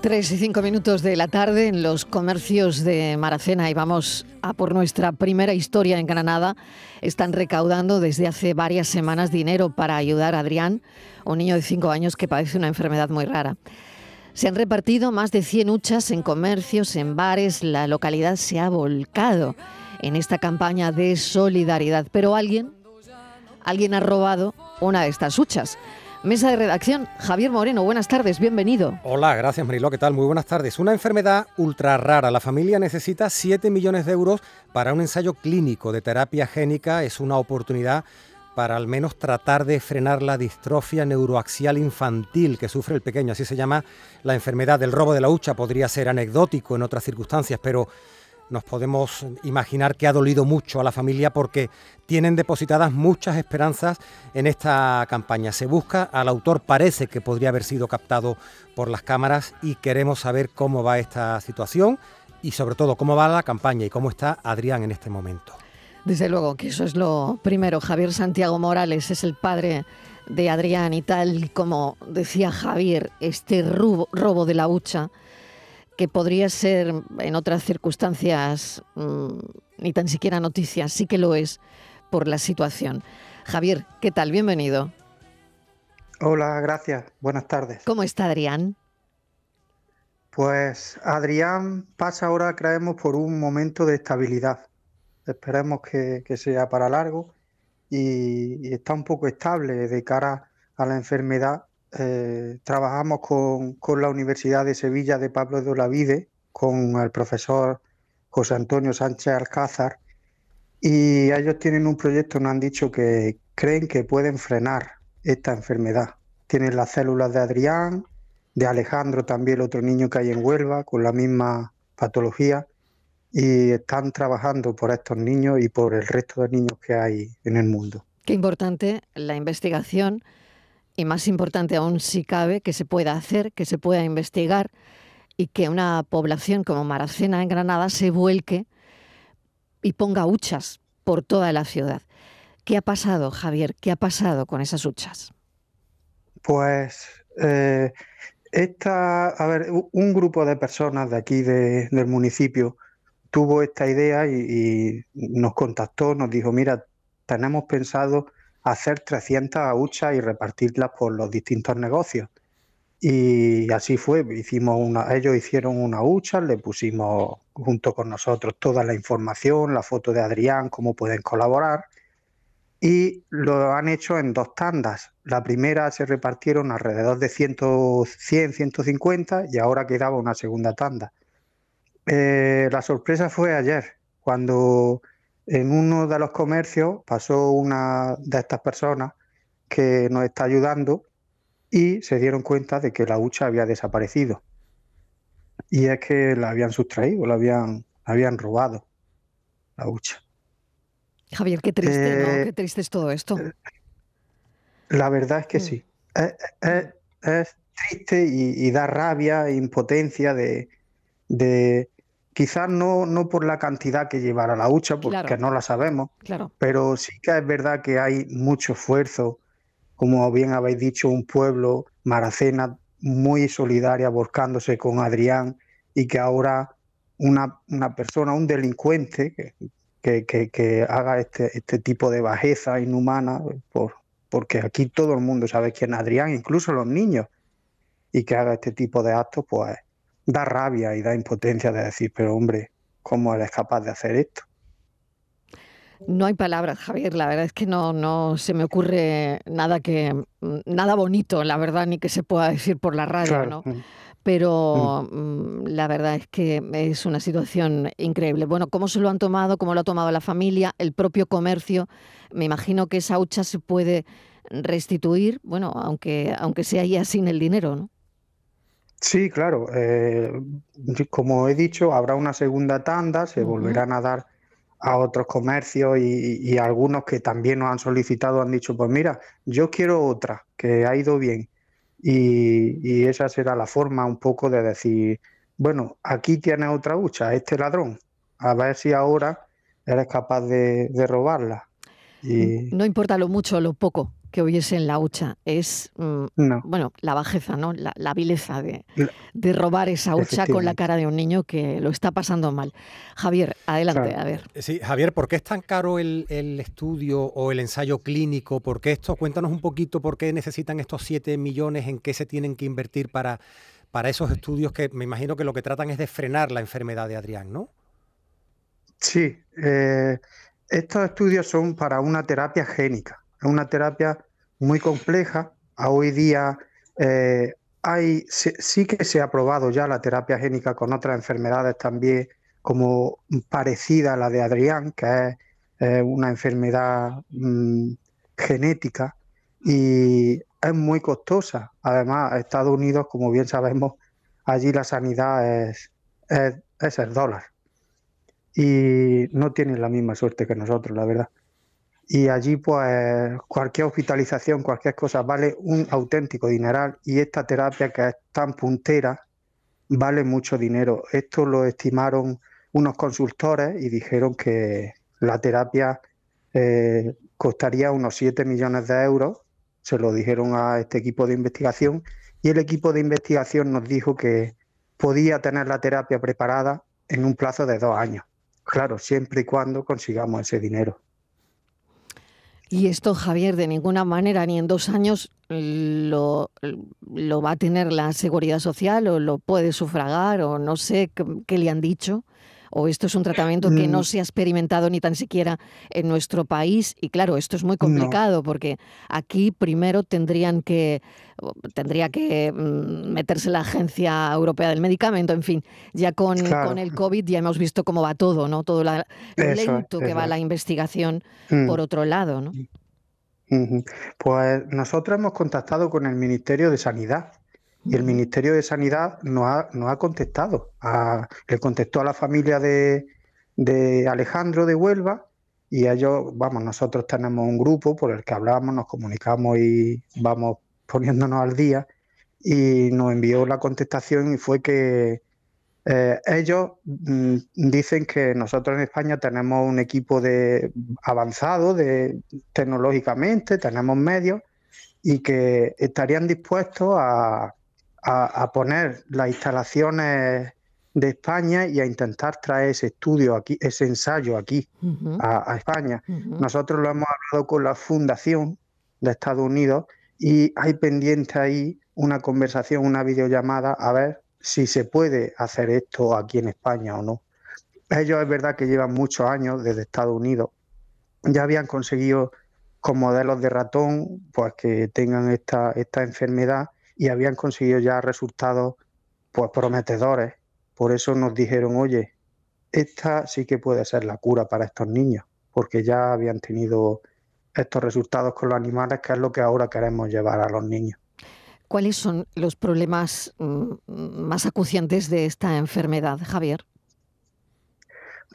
Tres y cinco minutos de la tarde en los comercios de Maracena y vamos a por nuestra primera historia en Granada. Están recaudando desde hace varias semanas dinero para ayudar a Adrián, un niño de cinco años que padece una enfermedad muy rara. Se han repartido más de 100 huchas en comercios, en bares. La localidad se ha volcado en esta campaña de solidaridad. Pero alguien, alguien ha robado una de estas huchas. Mesa de redacción, Javier Moreno, buenas tardes, bienvenido. Hola, gracias Marilo, ¿qué tal? Muy buenas tardes. Una enfermedad ultra rara. La familia necesita 7 millones de euros para un ensayo clínico de terapia génica. Es una oportunidad para al menos tratar de frenar la distrofia neuroaxial infantil que sufre el pequeño. Así se llama la enfermedad del robo de la hucha. Podría ser anecdótico en otras circunstancias, pero nos podemos imaginar que ha dolido mucho a la familia porque tienen depositadas muchas esperanzas en esta campaña. Se busca al autor, parece que podría haber sido captado por las cámaras y queremos saber cómo va esta situación y sobre todo cómo va la campaña y cómo está Adrián en este momento. Desde luego que eso es lo primero. Javier Santiago Morales es el padre de Adrián y tal como decía Javier, este robo, de la hucha que podría ser en otras circunstancias mm, ni tan siquiera noticias, sí que lo es por la situación. Javier, ¿qué tal? Bienvenido. Hola, gracias. Buenas tardes. ¿Cómo está Adrián? Pues Adrián pasa ahora, creemos, por un momento de estabilidad. Esperemos que, sea para largo y, está un poco estable de cara a la enfermedad eh, trabajamos con, la Universidad de Sevilla de Pablo de Olavide, con el profesor José Antonio Sánchez Alcázar, y ellos tienen un proyecto, nos han dicho que creen que pueden frenar esta enfermedad. Tienen las células de Adrián, de Alejandro también, el otro niño que hay en Huelva, con la misma patología, y están trabajando por estos niños y por el resto de niños que hay en el mundo. Qué importante la investigación y más importante aún si cabe que se pueda hacer, que se pueda investigar y que una población como Maracena en Granada se vuelque y ponga huchas por toda la ciudad. ¿Qué ha pasado, Javier? ¿Qué ha pasado con esas huchas? Pues eh, esta, a ver, un grupo de personas de aquí del municipio tuvo esta idea y, nos contactó, nos dijo, mira, tenemos pensado hacer 300 huchas y repartirlas por los distintos negocios. Y así fue, hicimos una, ellos hicieron una hucha, le pusimos junto con nosotros toda la información, la foto de Adrián, cómo pueden colaborar, y lo han hecho en dos tandas. La primera se repartieron alrededor de 100, 100 150 y ahora quedaba una segunda tanda. Eh, la sorpresa fue ayer, cuando en uno de los comercios pasó una de estas personas que nos está ayudando y se dieron cuenta de que la hucha había desaparecido. Y es que la habían sustraído, la habían, habían robado, la hucha. Javier, qué triste, ¿no? Eh, qué triste es todo esto. Eh, la verdad es que mm. sí. Es, triste y, da rabia e impotencia de, Quizás no, no por la cantidad que llevará la hucha, porque no la sabemos, claro. pero sí que es verdad que hay mucho esfuerzo, como bien habéis dicho, un pueblo, Maracena, muy solidaria, volcándose con Adrián, y que ahora una, una persona, un delincuente, que, que, que, haga este, este tipo de bajeza inhumana, por, porque aquí todo el mundo sabe quién es Adrián, incluso los niños, y que haga este tipo de actos, pues da rabia y da impotencia de decir, pero hombre, ¿cómo eres capaz de hacer esto? No hay palabras, Javier. La verdad es que no, no se me ocurre nada que nada bonito, la verdad, ni que se pueda decir por la radio, ¿no? Mm. Pero mm. Mm, la verdad es que es una situación increíble. Bueno, ¿cómo se lo han tomado? ¿Cómo lo ha tomado la familia? El propio comercio. Me imagino que esa hucha se puede restituir, bueno, aunque, aunque sea ya sin el dinero, ¿no? Sí, claro. Eh, como he dicho, habrá una segunda tanda, se volverán a dar a otros comercios y, algunos que también nos han solicitado han dicho, pues mira, yo quiero otra, que ha ido bien. Y, esa será la forma un poco de decir, bueno, aquí tienes otra hucha, este ladrón, a ver si ahora eres capaz de, robarla. Y... No importa lo mucho o lo poco, que hoy es en la hucha, es mm, bueno, la bajeza, ¿no? La, vileza de, de, robar esa hucha con la cara de un niño que lo está pasando mal. Javier, adelante, a ver. Sí, Javier, ¿por qué es tan caro el, estudio o el ensayo clínico? ¿Por qué esto? Cuéntanos un poquito por qué necesitan estos 7 millones, en qué se tienen que invertir para, para esos estudios que me imagino que lo que tratan es de frenar la enfermedad de Adrián, ¿no? Sí, eh, estos estudios son para una terapia génica, una terapia muy compleja. hoy día eh, hay, sí, que se ha probado ya la terapia génica con otras enfermedades también, como parecida a la de Adrián, que es eh, una enfermedad mm, genética y es muy costosa. Además, Estados Unidos, como bien sabemos, allí la sanidad es, es, es el dólar y no tienen la misma suerte que nosotros, la verdad. Y allí, pues, cualquier hospitalización, cualquier cosa, vale un auténtico dineral y esta terapia que es tan puntera, vale mucho dinero. Esto lo estimaron unos consultores y dijeron que la terapia eh, costaría unos 7 millones de euros. Se lo dijeron a este equipo de investigación y el equipo de investigación nos dijo que podía tener la terapia preparada en un plazo de dos años. Claro, siempre y cuando consigamos ese dinero. Y esto, Javier, de ninguna manera, ni en dos años, lo, lo va a tener la seguridad social o lo puede sufragar o no sé qué le han dicho o esto es un tratamiento que no mm. se ha experimentado ni tan siquiera en nuestro país y claro, esto es muy complicado porque aquí primero tendrían que tendría que mm, meterse la Agencia Europea del Medicamento, en fin, ya con, con el COVID ya hemos visto cómo va todo, ¿no? Todo lo lento que va la investigación mm. por otro lado, ¿no? Pues nosotros hemos contactado con el Ministerio de Sanidad y el Ministerio de Sanidad no ha, ha contestado. le contestó a la familia de, Alejandro de Huelva y ellos, vamos, nosotros tenemos un grupo por el que hablamos, nos comunicamos y vamos poniéndonos al día y nos envió la contestación y fue que eh, ellos mm, dicen que nosotros en España tenemos un equipo de avanzado de, tecnológicamente, tenemos medios y que estarían dispuestos a, a, poner las instalaciones de España y a intentar traer ese estudio aquí, ese ensayo aquí a, España. Nosotros lo hemos hablado con la Fundación de Estados Unidos y hay pendiente ahí una conversación, una videollamada, a ver si se puede hacer esto aquí en España o no. Ellos es verdad que llevan muchos años desde Estados Unidos, ya habían conseguido con modelos de ratón pues que tengan esta, esta enfermedad y habían conseguido ya resultados pues prometedores. Por eso nos dijeron, oye, esta sí que puede ser la cura para estos niños, porque ya habían tenido estos resultados con los animales, que es lo que ahora queremos llevar a los niños. ¿Cuáles son los problemas mm, más acuciantes de esta enfermedad, Javier?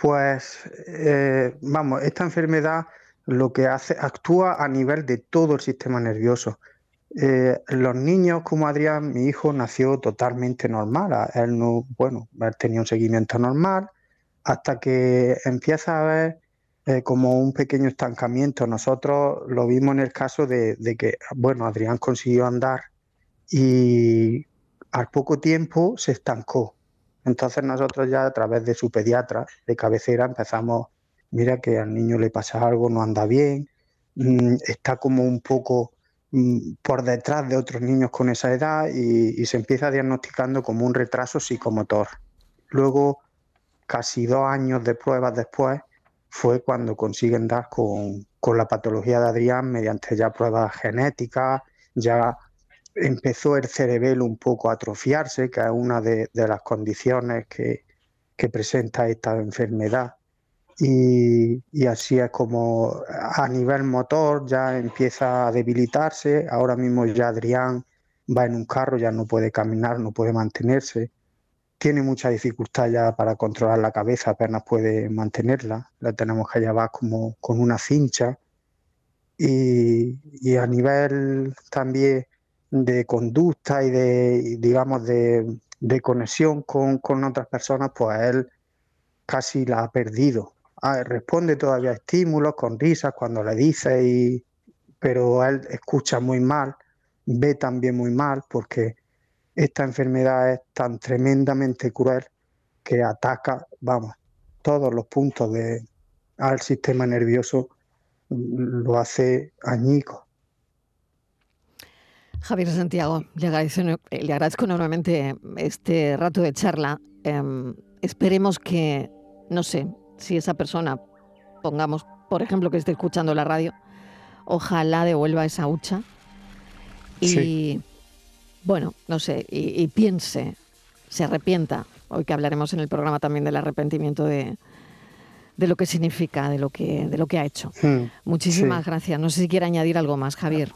Pues, eh, vamos, esta enfermedad lo que hace, actúa a nivel de todo el sistema nervioso. Eh, los niños como Adrián, mi hijo, nació totalmente normal. Él no, bueno, él tenía un seguimiento normal hasta que empieza a haber eh, como un pequeño estancamiento. Nosotros lo vimos en el caso de, que, bueno, Adrián consiguió andar y al poco tiempo se estancó. Entonces nosotros ya a través de su pediatra de cabecera empezamos, mira que al niño le pasa algo, no anda bien, mm, está como un poco por detrás de otros niños con esa edad y, se empieza diagnosticando como un retraso psicomotor. Luego, casi dos años de pruebas después, fue cuando consiguen dar con, la patología de Adrián mediante ya pruebas genéticas, ya empezó el cerebelo un poco a atrofiarse, que es una de, las condiciones que presenta esta enfermedad y, así es como a nivel motor ya empieza a debilitarse. Ahora mismo ya Adrián va en un carro, ya no puede caminar, no puede mantenerse. Tiene mucha dificultad ya para controlar la cabeza, apenas puede mantenerla. La tenemos que llevar como con una cincha. Y, a nivel también de conducta y de, digamos, de, conexión con, con otras personas, pues él casi la ha perdido responde todavía a estímulos con risas cuando le dice, y, pero él escucha muy mal, ve también muy mal, porque esta enfermedad es tan tremendamente cruel que ataca, vamos, todos los puntos de, al sistema nervioso, lo hace añico. Javier Santiago, le agradezco, le agradezco enormemente este rato de charla. Em, esperemos que, no sé, si esa persona, pongamos, por ejemplo, que esté escuchando la radio, ojalá devuelva esa hucha y, bueno, no sé, y, piense, se arrepienta, hoy que hablaremos en el programa también del arrepentimiento de, de lo que significa, de lo que, de lo que ha hecho. Hmm, Muchísimas gracias. No sé si quiere añadir algo más, Javier.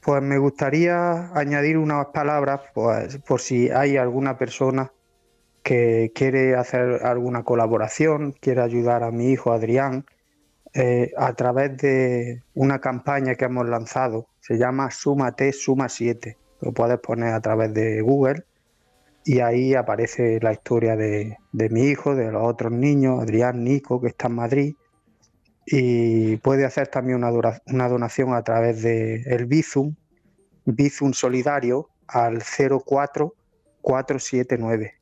Pues me gustaría añadir unas palabras, pues, por si hay alguna persona que quiere hacer alguna colaboración, quiere ayudar a mi hijo Adrián, eh, a través de una campaña que hemos lanzado, se llama Súmate, Suma 7. Lo puedes poner a través de Google y ahí aparece la historia de, mi hijo, de los otros niños, Adrián, Nico, que está en Madrid, y puede hacer también una, una donación a través de el Bizum, Bizum Solidario al 04479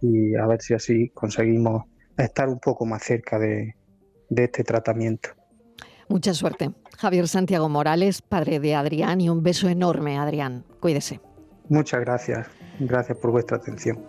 y a ver si así conseguimos estar un poco más cerca de, de este tratamiento. Mucha suerte. Javier Santiago Morales, padre de Adrián, y un beso enorme, Adrián. Cuídese. Muchas gracias. Gracias por vuestra atención.